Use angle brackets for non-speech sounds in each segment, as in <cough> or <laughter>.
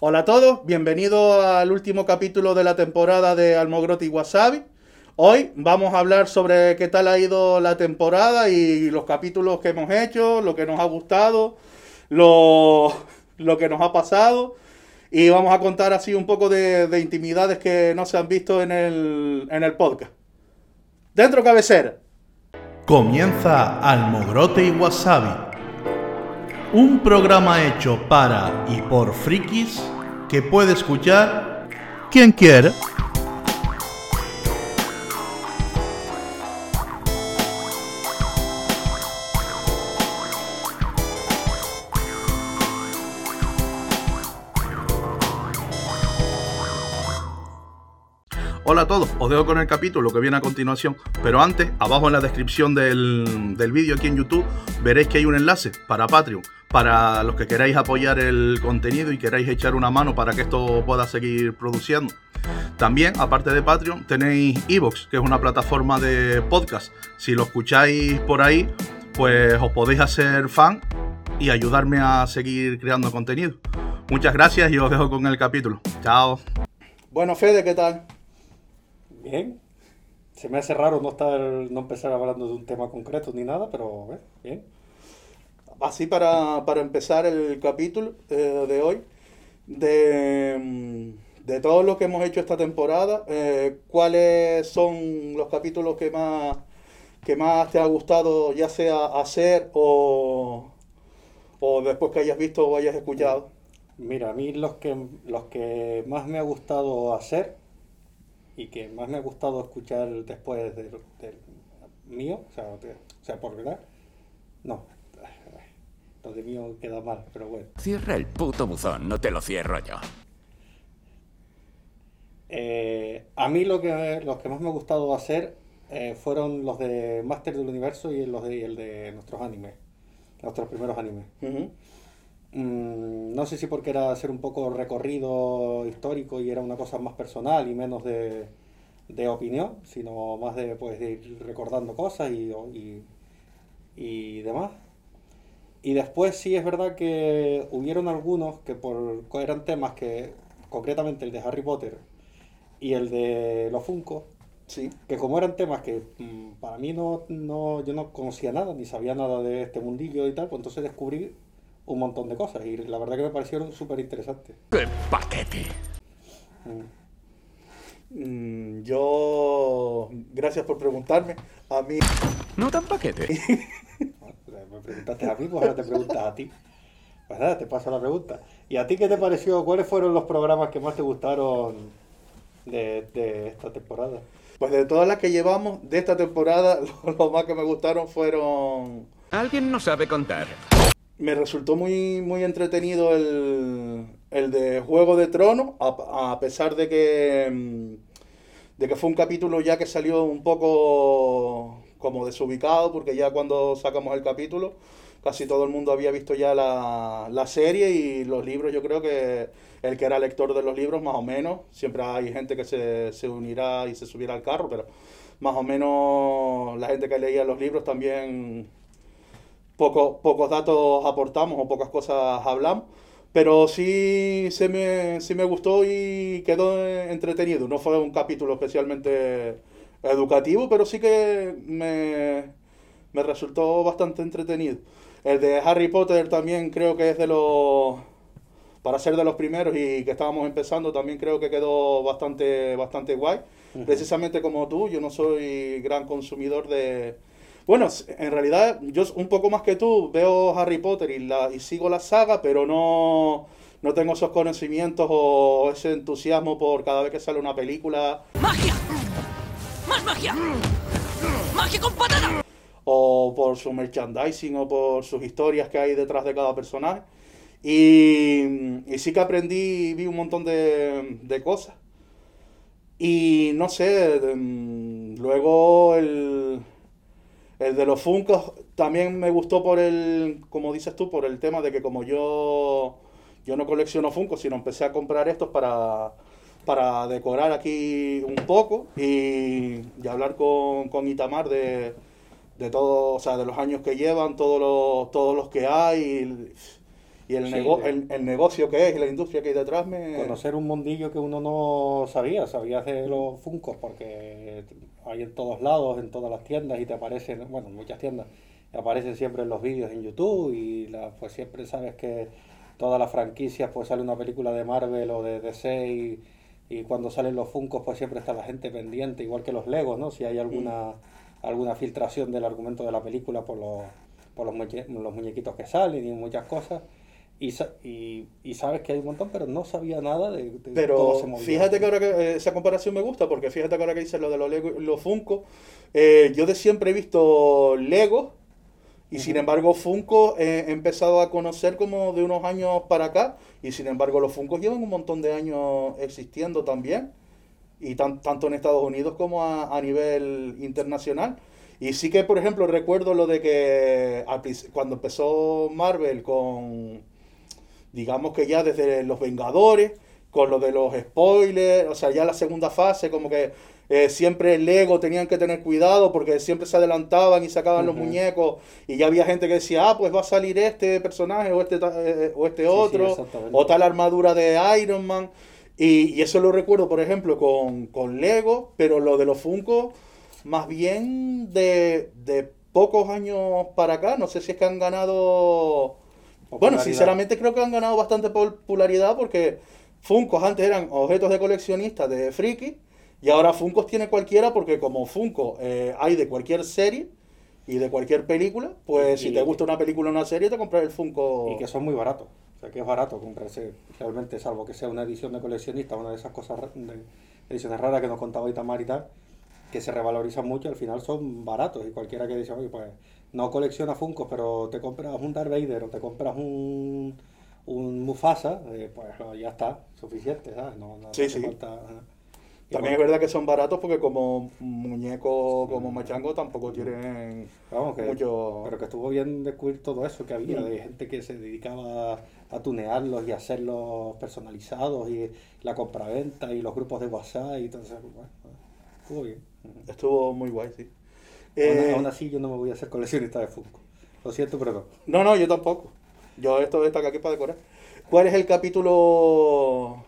Hola a todos, bienvenidos al último capítulo de la temporada de Almogrote y Wasabi. Hoy vamos a hablar sobre qué tal ha ido la temporada y los capítulos que hemos hecho, lo que nos ha gustado, lo, lo que nos ha pasado. Y vamos a contar así un poco de, de intimidades que no se han visto en el, en el podcast. Dentro cabecera. Comienza Almogrote y Wasabi, un programa hecho para y por frikis que puede escuchar quien quiera. Hola a todos, os dejo con el capítulo que viene a continuación, pero antes, abajo en la descripción del, del vídeo aquí en YouTube, veréis que hay un enlace para Patreon, para los que queráis apoyar el contenido y queráis echar una mano para que esto pueda seguir produciendo. También, aparte de Patreon, tenéis Evox, que es una plataforma de podcast. Si lo escucháis por ahí, pues os podéis hacer fan y ayudarme a seguir creando contenido. Muchas gracias y os dejo con el capítulo. Chao. Bueno, Fede, ¿qué tal? Bien. Se me hace raro no estar, no empezar hablando de un tema concreto ni nada, pero eh, bien. Así para, para empezar el capítulo eh, de hoy, de, de todo lo que hemos hecho esta temporada, eh, ¿cuáles son los capítulos que más, que más te ha gustado, ya sea hacer o, o después que hayas visto o hayas escuchado? Mira, a mí los que, los que más me ha gustado hacer y que más me ha gustado escuchar después del, mío, o sea, o sea, por verdad, no, lo de mío queda mal, pero bueno. Cierra el puto buzón, no te lo cierro yo. Eh, a mí lo que, los que más me ha gustado hacer eh, fueron los de Master del Universo y los de, y el de nuestros animes, nuestros primeros animes. Ujú. Mm, no sé si porque era hacer un poco recorrido histórico y era una cosa más personal y menos de, de opinión, sino más de, pues, de ir recordando cosas y, y, y demás. Y después sí es verdad que hubieron algunos que por eran temas que, concretamente el de Harry Potter y el de los Funko, Sí. que como eran temas que mm, para mí no, no, yo no conocía nada, ni sabía nada de este mundillo y tal, pues entonces descubrí un montón de cosas y la verdad que me parecieron súper interesantes. ¡Qué paquete! Mm, Yo, gracias por preguntarme. A mí, No tan paquete. <laughs> Me preguntaste a mí, pues ahora te preguntas a ti. Pues nada, te paso la pregunta. ¿Y a ti qué te pareció? ¿Cuáles fueron los programas que más te gustaron de, de esta temporada? pues de todas las que llevamos de esta temporada, <laughs> lo más que me gustaron fueron Alguien no sabe contar. me resultó muy, muy entretenido el, el de Juego de Tronos, a, a pesar de que, mm, de que fue un capítulo ya que salió un poco como desubicado, porque ya cuando sacamos el capítulo casi todo el mundo había visto ya la, la serie y los libros, yo creo que el que era lector de los libros, más o menos, siempre hay gente que se, se unirá y se subirá al carro, pero más o menos la gente que leía los libros también poco- pocos datos aportamos o pocas cosas hablamos, pero sí, se me, sí me gustó y quedó entretenido. No fue un capítulo especialmente educativo, pero sí que me, me resultó bastante entretenido. El de Harry Potter también creo que es de los... Para ser de los primeros y que estábamos empezando, también creo que quedó bastante, bastante guay. Precisamente como tú, yo no soy gran consumidor de, bueno, en realidad yo un poco más que tú veo Harry Potter y, la, y sigo la saga, pero no, no tengo esos conocimientos o ese entusiasmo por cada vez que sale una película ¡Magia! ¡Más magia! ¡Magia con patata! o por su merchandising o por sus historias que hay detrás de cada personaje. Y, y sí que aprendí y vi un montón de, de cosas. Y no sé, mm, luego el, el de los Funkos también me gustó por el, como dices tú, por el tema de que como yo, yo no colecciono Funkos, sino empecé a comprar estos para, para decorar aquí un poco y, y hablar con, con Itamar de, de todo, o sea, de los años que llevan, todos los, todos los que hay. y el, Sí, nego- el, el negocio que es y la industria que hay detrás me... Conocer un mundillo que uno no sabía, sabías de los Funcos porque hay en todos lados, en todas las tiendas y te aparecen, bueno, en muchas tiendas, aparecen siempre en los vídeos en YouTube y la, pues siempre sabes que todas las franquicias pues sale una película de Marvel o de DC y, y cuando salen los Funcos pues siempre está la gente pendiente, igual que los Legos, ¿no? Si hay alguna, alguna filtración del argumento de la película por los, por los, muñe- los muñequitos que salen y muchas cosas. Y, sa- y, y sabes que hay un montón, pero no sabía nada de, de cómo Pero se movía. fíjate que ahora que eh, esa comparación me gusta, porque fíjate que ahora que dices lo de los Lego, los Funko, eh, yo de siempre he visto Lego y sin embargo Funko eh, he empezado a conocer como de unos años para acá. Y sin embargo los Funkos llevan un montón de años existiendo también. Y tan- tanto en Estados Unidos como a, a nivel internacional. Y sí que, por ejemplo, recuerdo lo de que cuando empezó Marvel con, digamos que ya desde Los Vengadores, con lo de los spoilers, o sea, ya la segunda fase, como que eh, siempre Lego tenían que tener cuidado porque siempre se adelantaban y sacaban los muñecos. Y ya había gente que decía, ah, pues va a salir este personaje o este, ta- eh, o este Sí, sí, otro, o tal armadura de Iron Man. Y, y eso lo recuerdo, por ejemplo, con, con Lego, pero lo de los Funko, más bien de, de pocos años para acá, no sé si es que han ganado... Bueno, sinceramente creo que han ganado bastante popularidad porque Funkos antes eran objetos de coleccionistas de friki y ahora Funkos tiene cualquiera porque como Funko eh, hay de cualquier serie y de cualquier película, pues Y- si te gusta una película o una serie te compras el Funko. Y que son muy baratos. O sea, que es barato comprarse realmente, salvo que sea una edición de coleccionista, una de esas cosas, de ediciones raras que nos contaba Itamar y tal, que se revalorizan mucho, al final son baratos. Y cualquiera que dice, oye, pues no colecciona Funkos, pero te compras un Darth Vader o te compras un, un Mufasa, eh, pues ya está, suficiente, ¿sabes? No, no Sí, falta, También es verdad que son baratos porque como muñeco, como machango tampoco tienen Vamos, que, mucho... pero que estuvo bien descubrir todo eso que había, de gente que se dedicaba a tunearlos y a hacerlos personalizados y la compraventa y los grupos de WhatsApp y todo eso. Bueno, estuvo bien. Estuvo muy guay, sí. Aún- Eh, aún así yo no me voy a hacer coleccionista de Funko. Lo siento, pero no. No, no, yo tampoco. Yo esto está aquí para decorar. ¿Cuál es el capítulo,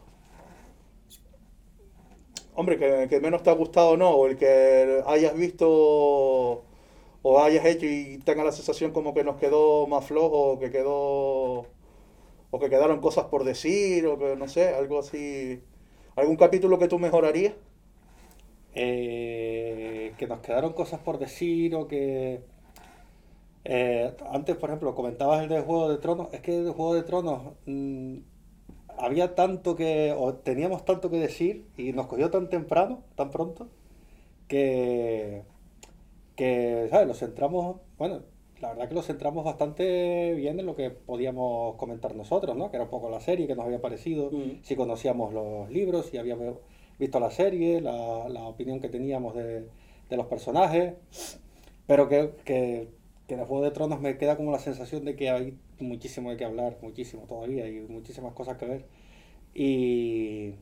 hombre, que, que menos te ha gustado no? O el que hayas visto o hayas hecho y tenga la sensación como que nos quedó más flojo, o que quedó, o que quedaron cosas por decir, o que no sé, algo así. ¿Algún capítulo que tú mejorarías? Eh, que nos quedaron cosas por decir o que... eh, antes, por ejemplo, comentabas el de Juego de Tronos. Es que el Juego de Tronos mm, había tanto que... o teníamos tanto que decir y nos cogió tan temprano, tan pronto, que... que, ¿sabes? Los centramos... Bueno, la verdad que los centramos bastante bien en lo que podíamos comentar nosotros, ¿no? Que era un poco la serie que nos había parecido, Mm. si conocíamos los libros, si habíamos visto la serie, la, la opinión que teníamos de, de los personajes, pero que, que, que en el Juego de Tronos me queda como la sensación de que hay muchísimo de qué hablar, muchísimo todavía y muchísimas cosas que ver. Y,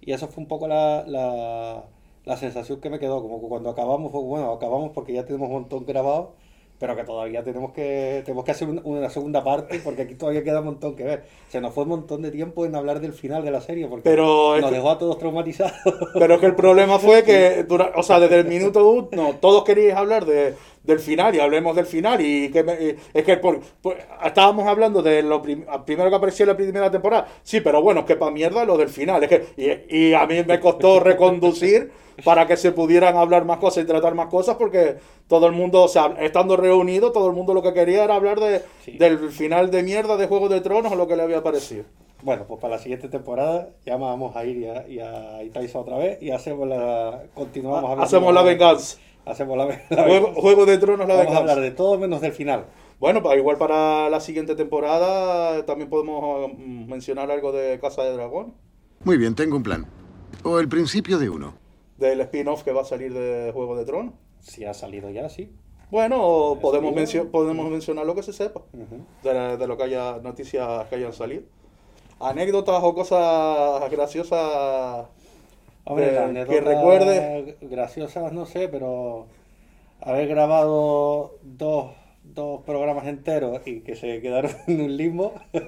y eso fue un poco la, la, la sensación que me quedó, como que cuando acabamos, bueno, acabamos porque ya tenemos un montón grabado, pero que todavía tenemos que, tenemos que hacer un- una segunda parte porque aquí todavía queda un montón que ver. Se nos fue un montón de tiempo en hablar del final de la serie porque Pero nos que- dejó a todos traumatizados. Pero que el problema fue que, <laughs> o sea, desde el minuto uno, todos queríais hablar de, del final y hablemos del final. Y que me- es que por- por- estábamos hablando de lo prim- primero que apareció en la primera temporada. Sí, pero bueno, es que para mierda lo del final. Es que, y, y a mí me costó <laughs> reconducir para que se pudieran hablar más cosas y tratar más cosas porque todo el mundo, o sea, estando reunido, todo el mundo lo que quería era hablar de, Sí. del final de mierda de Juego de Tronos o lo que le había parecido. Bueno, pues para la siguiente temporada ya vamos a ir y a, y a Itaiza otra vez y hacemos la continuamos hablando- Hacemos la venganza. Hacemos la, <laughs> la Juego, de Tronos, la Vamos a hablar de todo menos del final. Bueno, pues igual para la siguiente temporada también podemos mm, mencionar algo de Casa de Dragón, Muy bien, tengo un plan. O el principio de uno. del spin-off que va a salir de Juego de Tronos. Si ha salido ya, sí. Bueno, podemos, mencio- podemos mencionar lo que se sepa, de lo que haya, noticias que hayan salido. Anécdotas o cosas graciosas Hombre, la que recuerde. graciosas no sé, pero haber grabado dos dos programas enteros y que se quedaron <laughs> en un limbo. <laughs>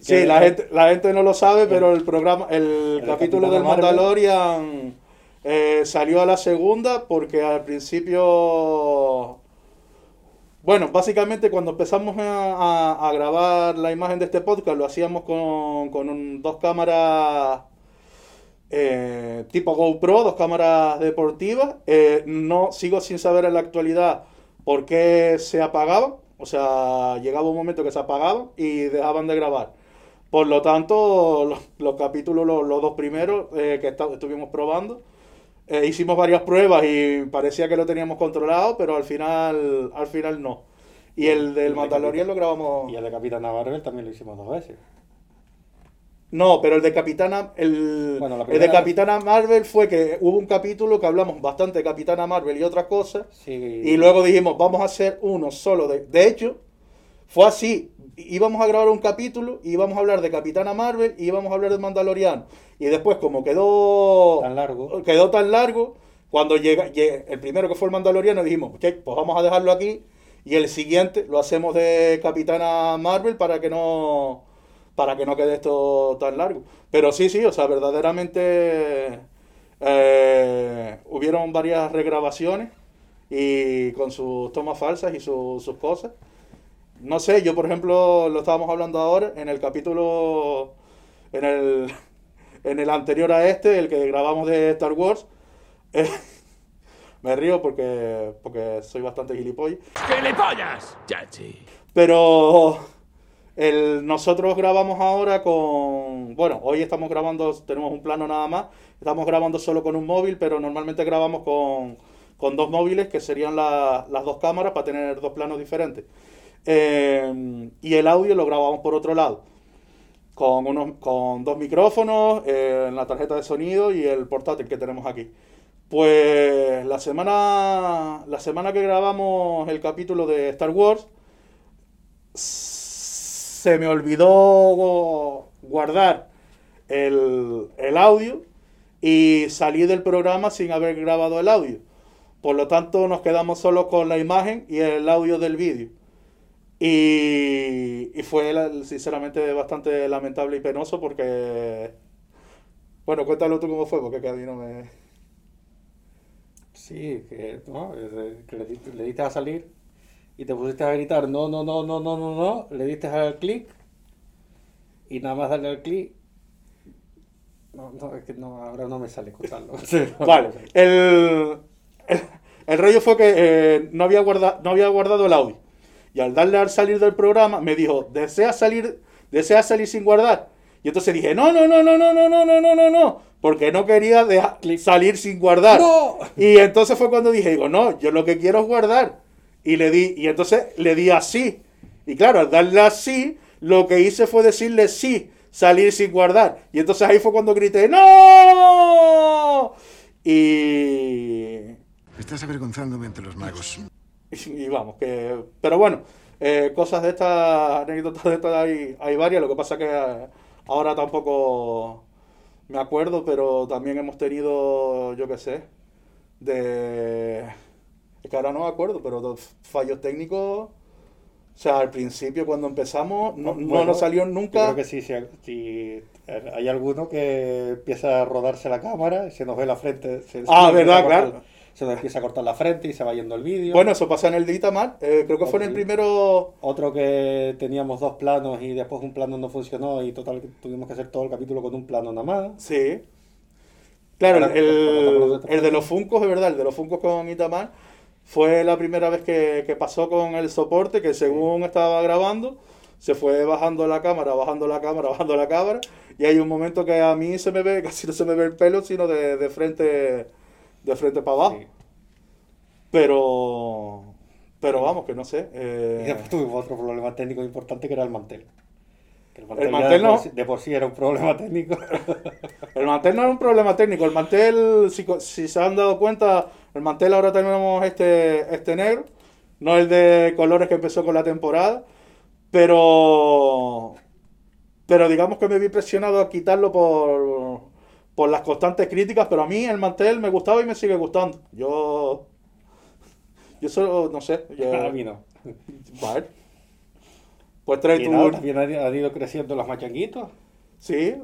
Sí, la gente, la gente no lo sabe, pero el programa, el, El capítulo del. Mandalorian eh, salió a la segunda porque al principio, bueno, básicamente cuando empezamos a, a- a grabar la imagen de este podcast lo hacíamos con, con un- dos cámaras eh, tipo GoPro, dos cámaras deportivas. Eh, no sigo sin saber en la actualidad por qué se apagaban. O sea, llegaba un momento que se apagaban y dejaban de grabar. Por lo tanto, los, los capítulos, los, los dos primeros eh, que esta- estuvimos probando, eh, hicimos varias pruebas y parecía que lo teníamos controlado, pero al final, al final no. Y el del el Mandalorian lo grabamos. Y el de Capitana Marvel también lo hicimos dos veces. No, pero el de Capitana, el, Bueno, la el de Capitana Marvel fue que hubo un capítulo que hablamos bastante de Capitana Marvel y otras cosas. Sí. Y luego dijimos, vamos a hacer uno solo. De, de hecho, fue así. Íbamos a grabar un capítulo, íbamos a hablar de Capitana Marvel y íbamos a hablar de Mandaloriano. Y después, como quedó Tan largo. quedó tan largo, cuando llega, lle- el primero que fue el Mandaloriano, dijimos, "Ok, pues vamos a dejarlo aquí. Y el siguiente lo hacemos de Capitana Marvel para que no para que no quede esto tan largo. Pero sí, sí, o sea, verdaderamente eh, hubieron varias regrabaciones y con sus tomas falsas y su- sus cosas. No sé, yo por ejemplo lo estábamos hablando ahora en el capítulo, en el, <laughs> en el anterior a este, el que grabamos de Star Wars. <laughs> eh, me río porque, porque soy bastante gilipollas. ¡Gilipollas! Chachi. Pero el, nosotros grabamos ahora con... Bueno, hoy estamos grabando, tenemos un plano nada más. Estamos grabando solo con un móvil, pero normalmente grabamos con, con dos móviles, que serían la- las dos cámaras para tener dos planos diferentes. Eh, y el audio lo grabamos por otro lado. Con, unos, con dos micrófonos, eh, la tarjeta de sonido y el portátil que tenemos aquí. Pues la semana, la semana que grabamos el capítulo de Star Wars, se me olvidó guardar el, el audio y salí del programa sin haber grabado el audio. Por lo tanto, nos quedamos solo con la imagen y el audio del vídeo. Y, y fue sinceramente bastante lamentable y penoso porque... Bueno, cuéntalo tú cómo fue, porque que a mí no me... Sí, que, ¿no? Diste, le diste a salir y te pusiste a gritar no, no, no, no, no, no, no, le diste al clic y nada más darle al clic. No, no, es que no, ahora no me sale contarlo. Vale, el, el, el rollo fue que eh, no, había guarda- no había guardado el audio. Y al darle al salir del programa, me dijo, ¿deseas salir, deseas salir sin guardar? Y entonces dije, no, no, no, no, no, no, no, no, no, no, no, porque no quería dejar- salir sin guardar. ¡No! Y entonces fue cuando dije, digo, no, yo lo que quiero es guardar. Y le di, y entonces le di así. Y claro, al darle así, lo que hice fue decirle sí, salir sin guardar. Y entonces ahí fue cuando grité, ¡No! Y, Estás avergonzándome ante los magos. <laughs> y vamos, que. Pero bueno, eh, cosas de estas, anécdotas de estas hay, hay varias. Lo que pasa que eh, ahora tampoco me acuerdo, pero también hemos tenido, yo qué sé, de. Es que ahora no me acuerdo, pero dos fallos técnicos. O sea, al principio cuando empezamos no, no nos salió Yo nunca. creo que sí, sí, hay alguno que empieza a rodarse la cámara, se nos ve la frente. Se, Ah, se verdad, cortar- claro. Se nos empieza a cortar la frente y se va yendo el vídeo. Bueno, eso pasa en el de Itamar. eh, creo que fue en el primero. Otro que teníamos dos planos y después un plano no funcionó y total tuvimos que hacer todo el capítulo con un plano nada más. Sí. Claro, Ahora, el, ¿cómo estamos el de los Funcos, es verdad, el de los Funcos con Itamar fue la primera vez que, que pasó con el soporte, que según estaba grabando, se fue bajando la cámara, bajando la cámara, <laughs> bajando la cámara, y hay un momento que a mí se me ve, <laughs> casi no se me ve el pelo, sino de, de frente de frente para abajo. Sí. Pero, pero vamos, que no sé. Y eh, después tuvimos otro problema técnico importante que era el mantel. Que El El ya mantel de, por no. sí, de por sí era un problema <laughs> técnico. El mantel no es un problema técnico. El mantel, si, si se han dado cuenta, el mantel ahora tenemos este, este negro. No el de colores que empezó con la temporada. Pero. Pero digamos que me vi presionado a quitarlo por, por las constantes críticas. Pero a mí el mantel me gustaba y me sigue gustando. Yo. Yo solo, no sé. yo- <laughs> a mí no. <laughs> Vale. Pues trae tu... nada, también han, ido creciendo los machanguitos. Sí,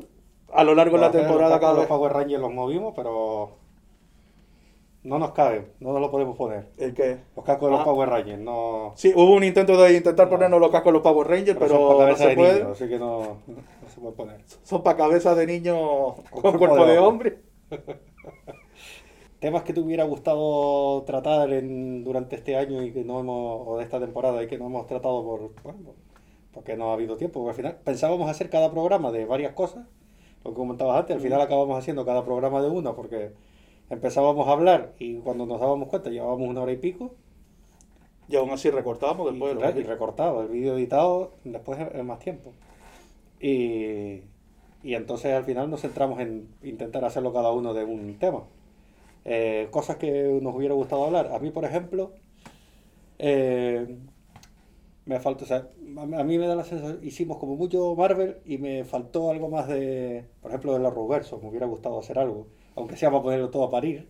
a lo largo de la temporada los, cada los. Power Rangers los movimos, pero no nos cabe, no nos lo podemos poner. ¿El qué? Los cascos de los Ah. Power Rangers no, Sí, hubo un intento de intentar ponernos los cascos a los Power Rangers, pero, pero, no se de puede. niños, así que no, no se puede poner. Son para cabezas de niños con, cuerpo cuerpo de de hombre. hombre. <laughs> Temas que te hubiera gustado tratar en, durante este año y que no hemos, o de esta temporada y que no hemos tratado por, bueno, porque no ha habido tiempo. Porque al final pensábamos hacer cada programa de varias cosas, lo que comentabas antes, al final acabamos haciendo cada programa de una porque empezábamos a hablar y cuando nos dábamos cuenta llevábamos una hora y pico Y aún así recortamos y, después. claro, los- y recortado, el vídeo editado después es más tiempo. Y, y entonces al final nos centramos en intentar hacerlo cada uno de un tema. Eh, cosas que nos hubiera gustado hablar. A mí, por ejemplo, eh, me falta, o sea, a a mí me da la sensación, hicimos como mucho Marvel y me faltó algo más de, por ejemplo, de la Ruverso, me hubiera gustado hacer algo, aunque sea para ponerlo todo a parir.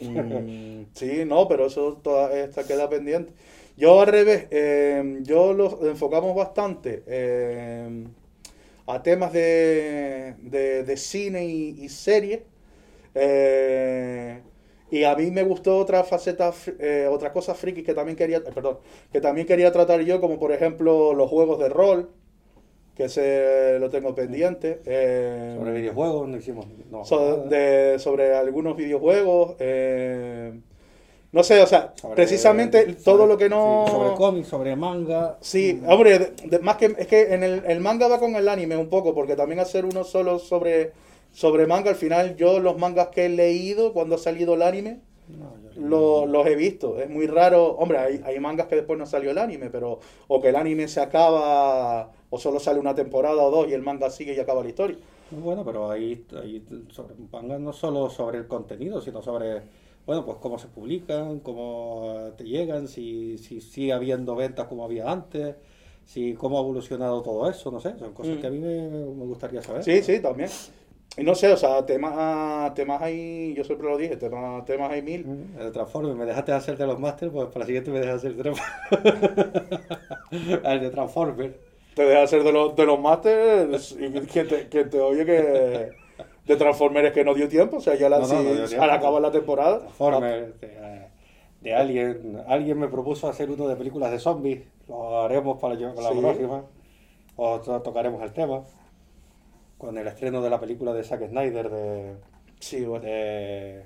Mm, <laughs> sí, no, pero eso toda esta queda pendiente. Yo al revés, eh, yo lo enfocamos bastante eh, a temas de, de, de cine y, y series. eh, y a mí me gustó otra faceta, eh, otras cosas frikis que también quería, eh, perdón, que también quería tratar yo, como por ejemplo los juegos de rol, que ese lo tengo pendiente. eh, Sobre videojuegos no hicimos no, so- de- sobre algunos videojuegos. eh, no sé, o sea, Sobre- precisamente sobre- todo lo que no... sí, sobre cómics, sobre manga. Sí, hombre, de- de- más que es que en el, el manga va con el anime un poco, porque también hacer uno solo sobre, sobre manga, al final yo los mangas que he leído cuando ha salido el anime, No, lo- los he visto. Es muy raro, hombre, hay, hay mangas que después no salió el anime, pero o que el anime se acaba o solo sale una temporada o dos y el manga sigue y acaba la historia. Bueno, pero ahí, ahí sobre manga no solo sobre el contenido, sino sobre, bueno, pues cómo se publican, cómo te llegan, si, si sigue habiendo ventas como había antes, si cómo ha evolucionado todo eso, no sé, son cosas Mm. que a mí me, me gustaría saber. Sí, sí, también. Y no sé, o sea, temas, temas hay, yo siempre lo dije, temas, temas hay mil. Mm, El Transformers, me dejaste hacer de los Masters, pues para la siguiente me dejas hacer el Transformers. <laughs> <laughs> el de Transformers. Te deja hacer de los, de los masters y quien te, quien te oye que de Transformers que no dio tiempo, o sea, ya la, No, no, no al acabar la temporada. Transformers, de, de Alien. Alguien me propuso hacer uno de películas de zombies. Lo haremos para la, para la próxima. O to- tocaremos el tema. Con el estreno de la película de Zack Snyder de. Sí, bueno. de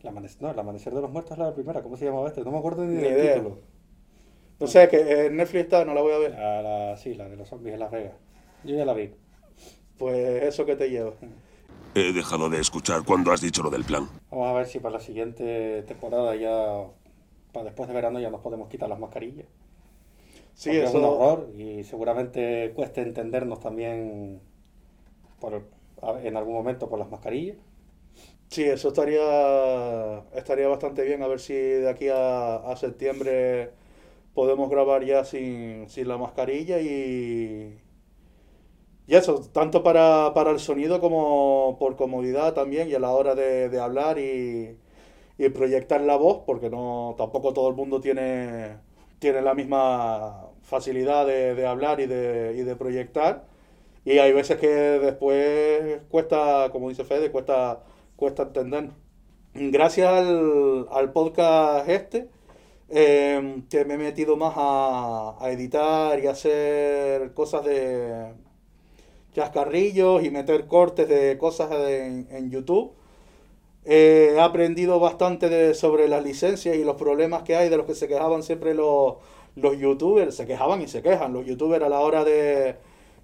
el amanecer, no, el amanecer de los muertos es la primera. ¿Cómo se llamaba este? No me acuerdo ni Ni del idea. título. No sé, que en Netflix está, no la voy a ver. La, la- sí, la de los zombies en Las Vegas. Yo ya la vi. Pues eso que te lleva. He dejado de escuchar cuando has dicho lo del plan. Vamos a ver si para la siguiente temporada ya. Para después de verano ya nos podemos quitar las mascarillas. Sí, Porque es un eso. horror y seguramente cueste entendernos también por, en algún momento por las mascarillas. Sí, eso estaría, estaría bastante bien. A ver si de aquí a, a septiembre podemos grabar ya sin, sin la mascarilla y, y eso, tanto para, para el sonido como por comodidad también y a la hora de, de hablar y, y proyectar la voz, porque no tampoco todo el mundo tiene, tiene la misma facilidad de, de hablar y de, y de proyectar. Y hay veces que después cuesta, como dice Fede, cuesta, cuesta entender. Gracias al, al podcast este, eh, que me he metido más a, a editar y hacer cosas de chascarrillos y meter cortes de cosas en, en YouTube. Eh, he aprendido bastante de- sobre las licencias y los problemas que hay de los que se quejaban siempre los, los youtubers. Se quejaban y se quejan los youtubers a la hora de,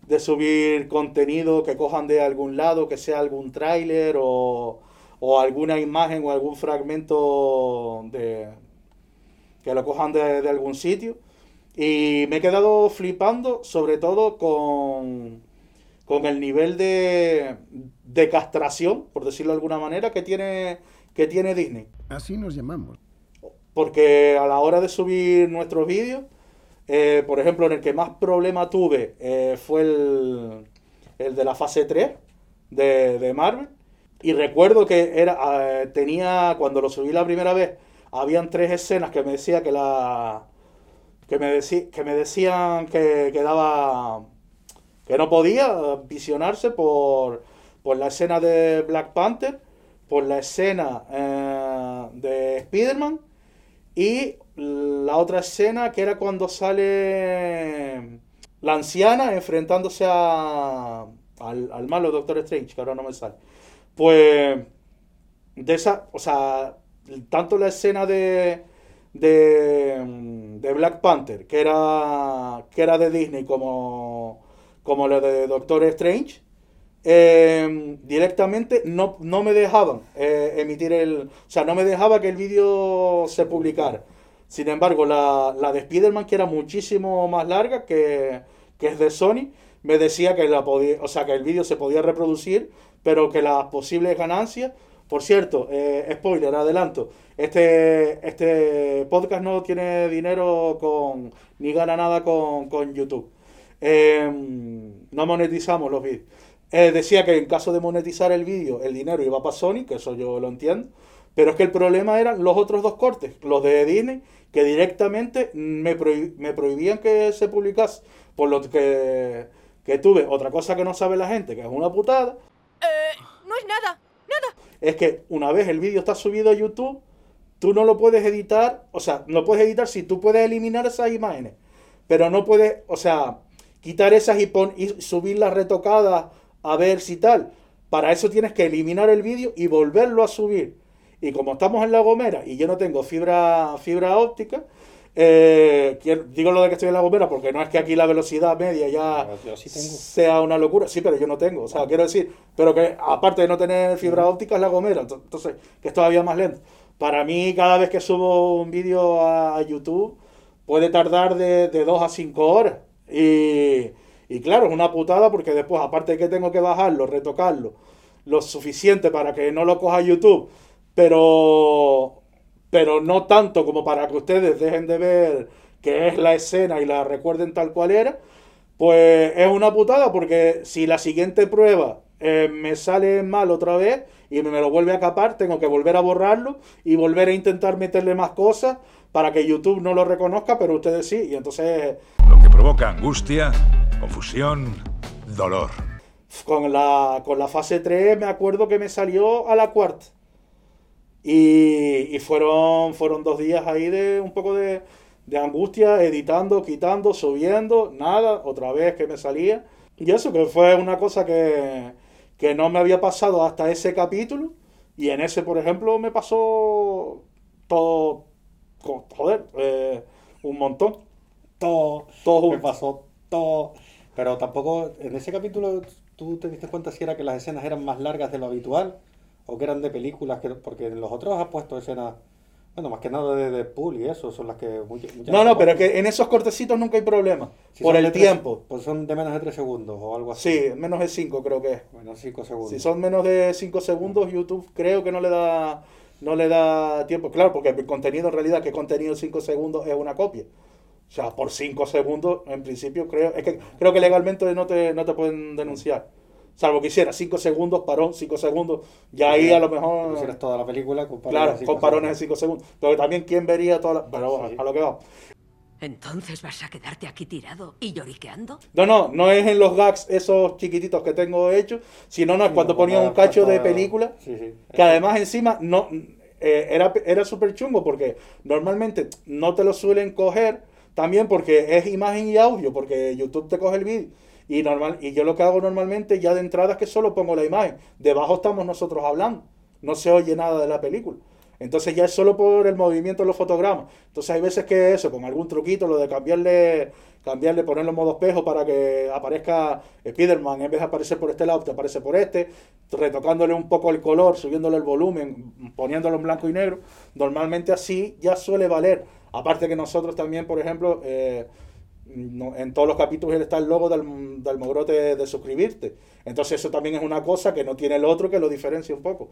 de subir contenido que cojan de algún lado, que sea algún tráiler o, o alguna imagen o algún fragmento de que lo cojan de, de algún sitio. Y me he quedado flipando, sobre todo con, con el nivel de, de castración, por decirlo de alguna manera, que tiene, que tiene Disney. Así nos llamamos. Porque a la hora de subir nuestros vídeos, eh, por ejemplo, en el que más problema tuve eh, fue el, el de la fase 3 de, de Marvel. Y recuerdo que era eh, tenía, cuando lo subí la primera vez, habían tres escenas que me decía que la, que me, decí- que me decían que, que daba que no podía visionarse por, por la escena de Black Panther, por la escena eh, de Spider-Man y la otra escena que era cuando sale la anciana enfrentándose a, al, al malo Doctor Strange, que ahora no me sale. Pues de esa, o sea, tanto la escena de, de, de Black Panther, que era, que era de Disney, como, como la de Doctor Strange, eh, directamente no, no me dejaban eh, emitir el... O sea, no me dejaba que el vídeo se publicara. Sin embargo, la, la de Spider-Man, que era muchísimo más larga, que, que es de Sony, me decía que, la podía, o sea, que el vídeo se podía reproducir, pero que las posibles ganancias... Por cierto, eh, spoiler, adelanto. Este, este podcast no tiene dinero con ni gana nada con, con YouTube. Eh, no monetizamos los vídeos. Eh, decía que en caso de monetizar el vídeo, el dinero iba para Sony, que eso yo lo entiendo. Pero es que el problema eran los otros dos cortes, los de Disney, que directamente me, prohib- me prohibían que se publicase. Por lo que, que tuve otra cosa que no sabe la gente, que es una putada, Eh, no es nada, nada. Es que una vez el vídeo está subido a YouTube, tú no lo puedes editar, o sea, no puedes editar si tú puedes eliminar esas imágenes, pero no puedes, o sea, quitar esas y, pon- y subirlas retocadas a ver si tal. Para eso tienes que eliminar el vídeo y volverlo a subir. Y como estamos en La Gomera y yo no tengo fibra, fibra óptica, eh, digo lo de que estoy en La Gomera porque no es que aquí la velocidad media ya sí tengo. sea una locura. Sí, pero yo no tengo. O sea, quiero decir, pero que aparte de no tener fibra óptica es La Gomera. ento- Entonces, que es todavía más lento. Para mí, cada vez que subo un vídeo a, a YouTube, puede tardar de, de 2 a 5 horas. Y, y claro, es una putada porque después, aparte de que tengo que bajarlo, retocarlo, lo suficiente para que no lo coja YouTube, pero, pero no tanto como para que ustedes dejen de ver que es la escena y la recuerden tal cual era, pues es una putada porque si la siguiente prueba eh, me sale mal otra vez y me lo vuelve a capar, tengo que volver a borrarlo y volver a intentar meterle más cosas para que YouTube no lo reconozca, pero ustedes sí. Y entonces Lo que provoca angustia, confusión, dolor. con la, con la fase 3 me acuerdo que me salió a la cuarta. Y, y fueron, fueron dos días ahí de un poco de, de angustia, editando, quitando, subiendo, nada, otra vez que me salía. Y eso, que fue una cosa que, que no me había pasado hasta ese capítulo. Y en ese, por ejemplo, me pasó todo, joder, eh, un montón. todo, Todo me pasó todo. Pero tampoco, en ese capítulo, ¿tú te diste cuenta si era que las escenas eran más largas de lo habitual? ¿O que eran de películas? Que, porque en los otros has puesto escenas, bueno, más que nada de Deadpool y eso, son las que... muchas- muchas No, no, pero que en esos cortecitos nunca hay problema. Si por el de tres- tiempo. Pues son de menos de 3 segundos o algo así. Sí, menos de 5 creo que es. Bueno, 5 segundos. Si son menos de 5 segundos, YouTube creo que no le da no le da tiempo. Claro, porque el contenido en realidad, que contenido 5 segundos es una copia. O sea, por 5 segundos, en principio, creo es que creo que legalmente no te, no te pueden denunciar. Salvo que hiciera 5 segundos, parón, 5 segundos, ya ahí a lo mejor... pusieras toda la película con parones Claro, de cinco con parones de segundos. 5 segundos. Pero también, ¿quién vería toda la... Pero bueno, Sí. a lo que vamos. ¿Entonces vas a quedarte aquí tirado y lloriqueando? No, no, no es en los gags esos chiquititos que tengo hechos, sino no es cuando no, ponía un cacho de película, Sí, sí. que además encima no eh, era, era súper chungo porque normalmente no te lo suelen coger también porque es imagen y audio, porque YouTube te coge el vídeo. Y, normal, y yo lo que hago normalmente ya de entrada es que solo pongo la imagen. Debajo estamos nosotros hablando. No se oye nada de la película. Entonces ya es solo por el movimiento de los fotogramas. Entonces hay veces que eso, con algún truquito, lo de cambiarle, cambiarle, ponerlo en modo espejo para que aparezca Spider-Man, en vez de aparecer por este lado, te aparece por este, retocándole un poco el color, subiéndole el volumen, poniéndolo en blanco y negro. Normalmente así ya suele valer. Aparte que nosotros también, por ejemplo, eh, no- en todos los capítulos está el logo del, del mogrote de suscribirte. Entonces eso también es una cosa que no tiene el otro que lo diferencia un poco.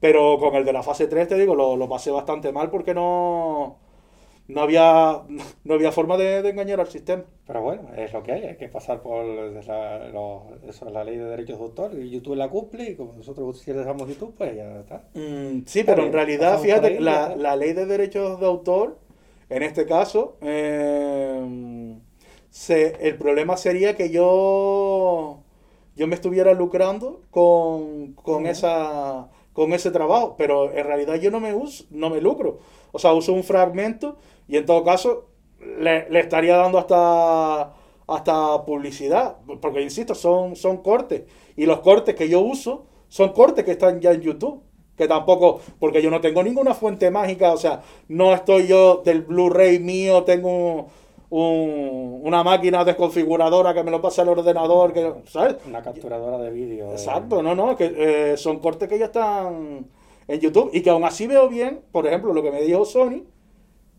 Pero con el de la fase 3, te digo, lo, lo pasé bastante mal porque no, no, había, <laughs> no había forma de, de engañar al sistema. Pero bueno, es lo que hay, hay que pasar por la, eso, la ley de derechos de autor y YouTube la cumple y como nosotros utilizamos YouTube, pues ya está. Mm, sí, pero en realidad, fíjate, ahí, la, la ley de derechos de autor En este caso, eh, se- el problema sería que yo, yo me estuviera lucrando con, con, esa, con ese trabajo, pero en realidad yo no me, uso, no me lucro. O sea, uso un fragmento y en todo caso le, le estaría dando hasta, hasta publicidad, porque insisto, son, son cortes. Y los cortes que yo uso son cortes que están ya en YouTube. Que tampoco, porque yo no tengo ninguna fuente mágica, o sea, no estoy yo del Blu-ray mío, tengo un- un- una máquina desconfiguradora que me lo pasa al ordenador, que, ¿sabes? Una capturadora de vídeo. de- Exacto, no, no, que eh, son cortes que ya están en YouTube y que aún así veo bien, por ejemplo, lo que me dijo Sony,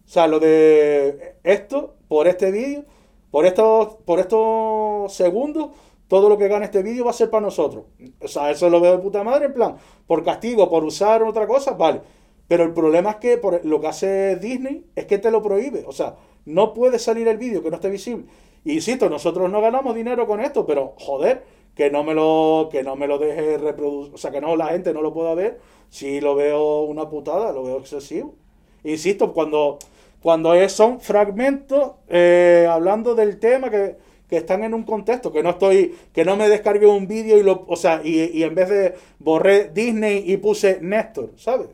o sea, lo de esto, por este vídeo, por estos, por estos segundos, todo lo que gane este vídeo va a ser para nosotros. O sea, eso lo veo de puta madre, en plan, por castigo, por usar otra cosa, vale. Pero el problema es que por, lo que hace Disney es que te lo prohíbe. O sea, no puede salir el vídeo que no esté visible. Insisto, nosotros no ganamos dinero con esto, pero joder, que no me lo, que no me lo deje reproducir, o sea, que no la gente no lo pueda ver. Si lo veo una putada, lo veo excesivo. Insisto, cuando, cuando es- son fragmentos eh, hablando del tema que, que están en un contexto, que no estoy, que no me descargué un vídeo y lo, o sea, y, y en vez de borré Disney y puse Néstor, ¿sabes?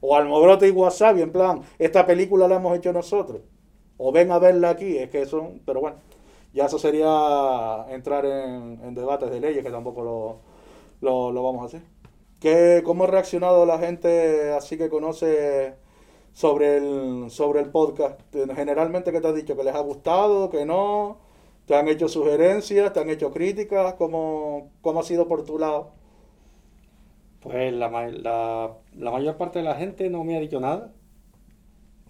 O Almobrote y Wasabi, en plan, esta película la hemos hecho nosotros. O ven a verla aquí, es que son, pero bueno, ya eso sería entrar en, en debates de leyes que tampoco lo, lo, lo vamos a hacer. ¿Qué, ¿Cómo ha reaccionado la gente así que conoce sobre el, sobre el podcast? Generalmente, ¿qué te has dicho? ¿Que les ha gustado? ¿Que no? ¿Te han hecho sugerencias? ¿Te han hecho críticas? ¿Cómo, cómo ha sido por tu lado? Pues la, la, la mayor parte de la gente no me ha dicho nada.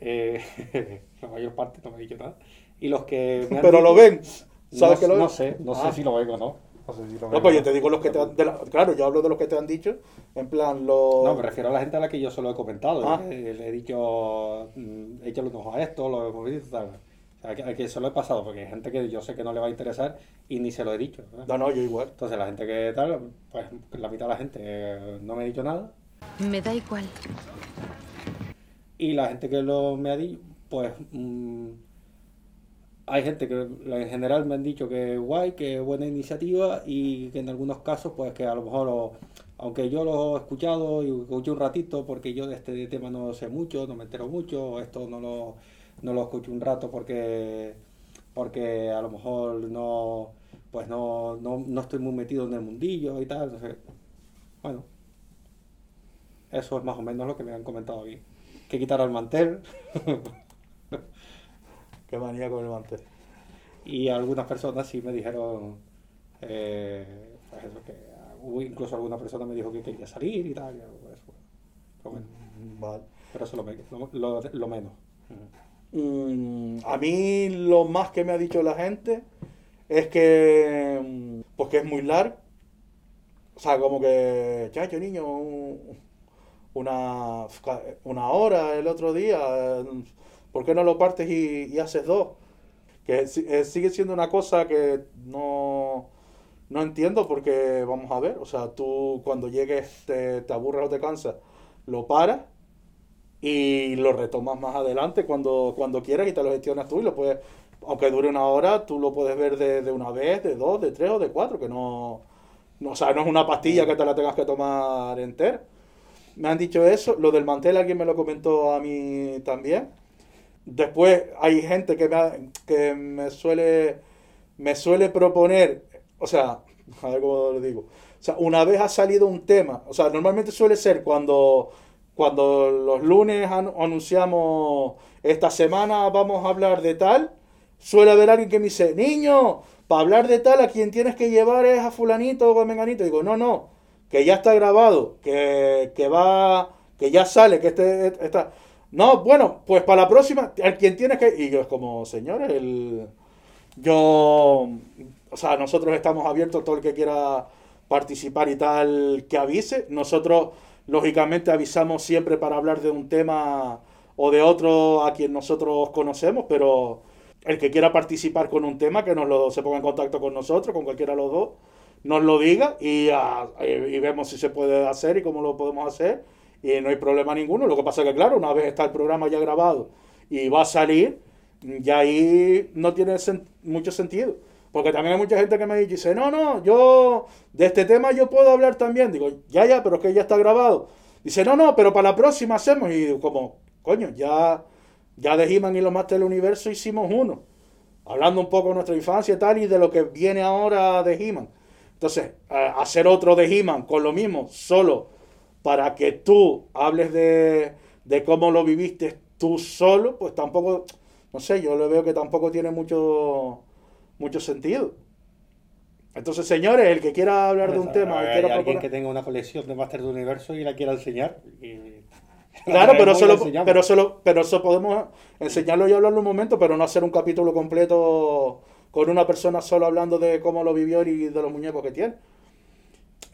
Eh, <laughs> la mayor parte no me ha dicho nada. Y los que me han Pero lo ven. ¿Sabes no, que lo ven? no sé, no Ah. sé si lo ven o no. No sé si lo ven No, pues no. yo te digo los que te han, de la- claro, yo hablo de los que te han dicho, en plan los... No, me refiero a la gente a la que yo solo he comentado. Ah. Eh, Le he dicho, mm, échale un ojo a esto, lo hemos visto, tal. Sea, que, a que se lo he pasado, porque hay gente que yo sé que no le va a interesar y ni se lo he dicho. ¿no? No, no, yo igual. Entonces, la gente que tal, pues la mitad de la gente eh, no me ha dicho nada. Me da igual. Y la gente que lo me ha dicho, pues mm, hay gente que en general me han dicho que guay, que buena iniciativa y que en algunos casos, pues que a lo mejor, aunque yo lo he escuchado y escuché un ratito porque yo de este tema no sé mucho, no me entero mucho, esto no lo, no lo escucho un rato porque, porque a lo mejor no, pues no, no, no estoy muy metido en el mundillo y tal. entonces, bueno, eso es más o menos lo que me han comentado aquí. Que quitar el mantel. <laughs> Qué manía con el mantel. Y algunas personas sí me dijeron, eh, pues eso, que hubo incluso alguna persona me dijo que quería salir y tal. y eso. Pero, bueno, Vale. pero eso es lo, lo, lo- menos. Mm, a mí lo más que me ha dicho la gente es que, pues que es muy largo. O sea, como que, chacho, niño, un- una, una hora el otro día, eh, ¿por qué no lo partes y, haces dos? Que eh, sigue siendo una cosa que no, no entiendo porque, vamos a ver, o sea, tú cuando llegues te, te aburres o te cansas, lo paras y lo retomas más adelante cuando, cuando quieras y te lo gestionas tú y lo puedes, aunque dure una hora, tú lo puedes ver de, de una vez, de dos, de tres o de cuatro, que no, no, o sea, no es una pastilla que te la tengas que tomar entera. Me han dicho eso, lo del mantel alguien me lo comentó a mí también. Después hay gente que me, que me suele me suele proponer, o sea, <laughs> a ver cómo lo digo. O sea, una vez ha salido un tema, o sea, normalmente suele ser cuando cuando los lunes an- anunciamos esta semana vamos a hablar de tal, suele haber alguien que me dice, niño, para hablar de tal a quien tienes que llevar es a fulanito o a menganito. Digo, no, no, que ya está grabado, que, que va, que ya sale, que este está. No, bueno, pues para la próxima, al quien tienes que. Y yo es como, señores, el. Yo. O sea, nosotros estamos abiertos, todo el que quiera participar y tal, que avise. Nosotros, lógicamente, avisamos siempre para hablar de un tema o de otro a quien nosotros conocemos, pero el que quiera participar con un tema, que nos lo, se ponga en contacto con nosotros, con cualquiera de los dos, nos lo diga y, ah, y- y vemos si se puede hacer y cómo lo podemos hacer. Y no hay problema ninguno. Lo que pasa es que, claro, una vez está el programa ya grabado y va a salir, ya ahí no tiene mucho sentido. Porque también hay mucha gente que me dice, no, no, yo de este tema yo puedo hablar también. Digo, ya, ya, pero es que ya está grabado. Dice, no, no, pero para la próxima hacemos. Y como, coño, ya, ya de He-Man y los Masters del Universo hicimos uno. Hablando un poco de nuestra infancia y tal, y de lo que viene ahora de He-Man. Entonces, hacer otro de He-Man con lo mismo, solo para que tú hables de, de cómo lo viviste tú solo, pues tampoco, no sé, yo le veo que tampoco tiene mucho, mucho sentido. Entonces, señores, el que quiera hablar de un tema, hay alguien proponer- que tenga una colección de Master del Universo y la quiera enseñar. y- <laughs> Claro, <laughs> pero lo- enseñamos. pero, eso lo- pero eso podemos enseñarlo y hablarlo un momento, pero no hacer un capítulo completo con una persona solo hablando de cómo lo vivió y de los muñecos que tiene.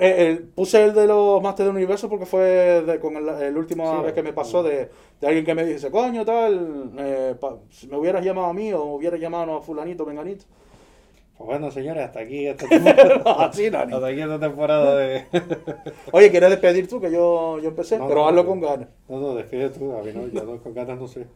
Eh, el- puse el de los Masters del Universo porque fue de- con el, el última Sí, vez que me pasó de, de alguien que me dice, coño, tal, eh, pa- si me hubieras llamado a mí o me hubieras llamado a fulanito, menganito. Pues bueno, señores, hasta aquí esta temporada, <laughs> Así, hasta aquí esta temporada de... <laughs> Oye, ¿quieres despedir tú? Que yo, yo empecé, No, pero no, hazlo con ganas. No, no, despide tú, a mí no, yo no, con ganas no sé.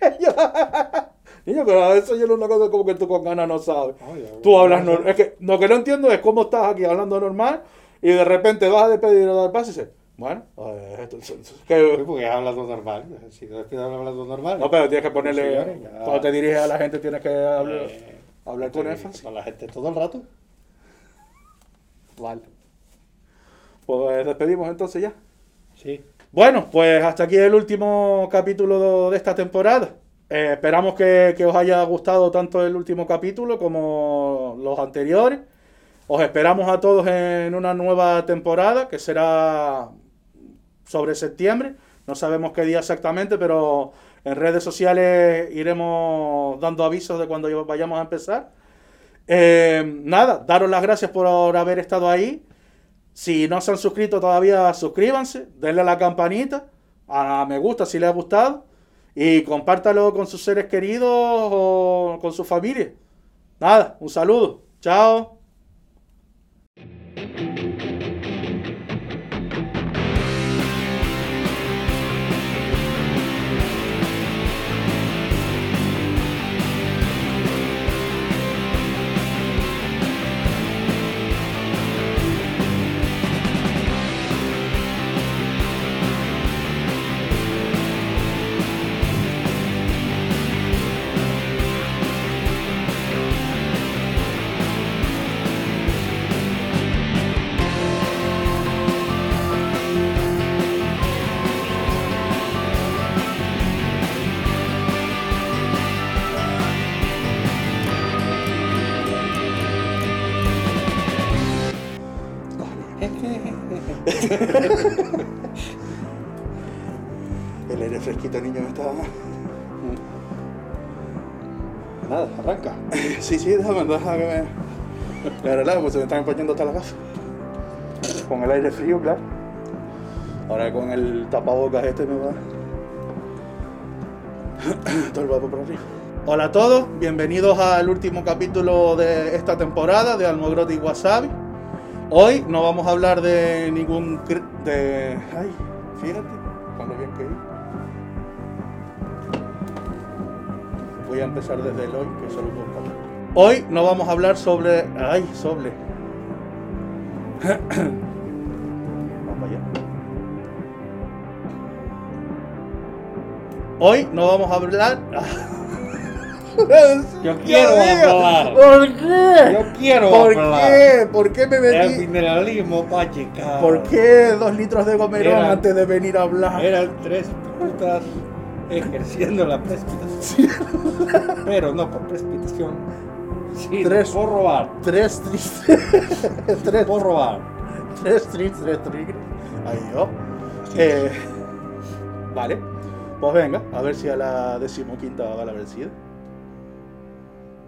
<laughs> Niño, pero eso yo es una cosa como que tú con ganas no sabes. Tú hablas normal. Es que lo que no entiendo es cómo estás aquí hablando normal y de repente vas a despedir o dar paso y dices, bueno, que- porque es hablando normal. Si no despido hablando normal. no, pero tienes que ponerle. Señores, ya. Cuando te diriges a la gente tienes que hablar, Eh, hablar con énfasis. Con la gente todo el rato. Vale. Pues despedimos entonces ya. Sí. Bueno, pues hasta aquí el último capítulo de esta temporada. Eh, esperamos que, os haya gustado tanto el último capítulo como los anteriores. Os esperamos a todos en una nueva temporada que será sobre septiembre. No sabemos qué día exactamente, pero en redes sociales iremos dando avisos de cuando vayamos a empezar. Eh, nada, daros las gracias por haber estado ahí. Si no se han suscrito todavía, suscríbanse, denle a la campanita, a me gusta si les ha gustado y compártalo con sus seres queridos o con su familia. Nada, un saludo. Chao. El aire fresquito, niño, me está. Nada, arranca. <laughs> Sí, sí, déjame, déjame que me. Me relajo, pues se me están empañando hasta la casa. Con el aire frío, claro. Ahora con el tapabocas este me va. <coughs> Todo el vapor por arriba. Hola a todos, bienvenidos al último capítulo de esta temporada de Almogrote y Wasabi. Hoy no vamos a hablar de ningún. de. Ay, fíjate, con lo bien que. Voy a empezar desde el hoy, que solo puedo hablar. Hoy no vamos a hablar sobre. Ay, sobre. <coughs> Vamos allá. Hoy no vamos a hablar. <laughs> Yo quiero hablar. ¿Por qué? Yo quiero ¿Por hablar. qué? ¿Por qué me El metí? mineralismo pacheca. ¿Por qué dos litros de gomerón Era- antes de venir a hablar? Eran tres putas ejerciendo la precipitación. Pero no por precipitación. Sí, <laughs> Tres. por robar. Tres tristes. tres, Por robar. tres tristes, tres tigres. Ahí yo. Eh, vale. Pues venga, a ver si a la decimoquinta va la vencida.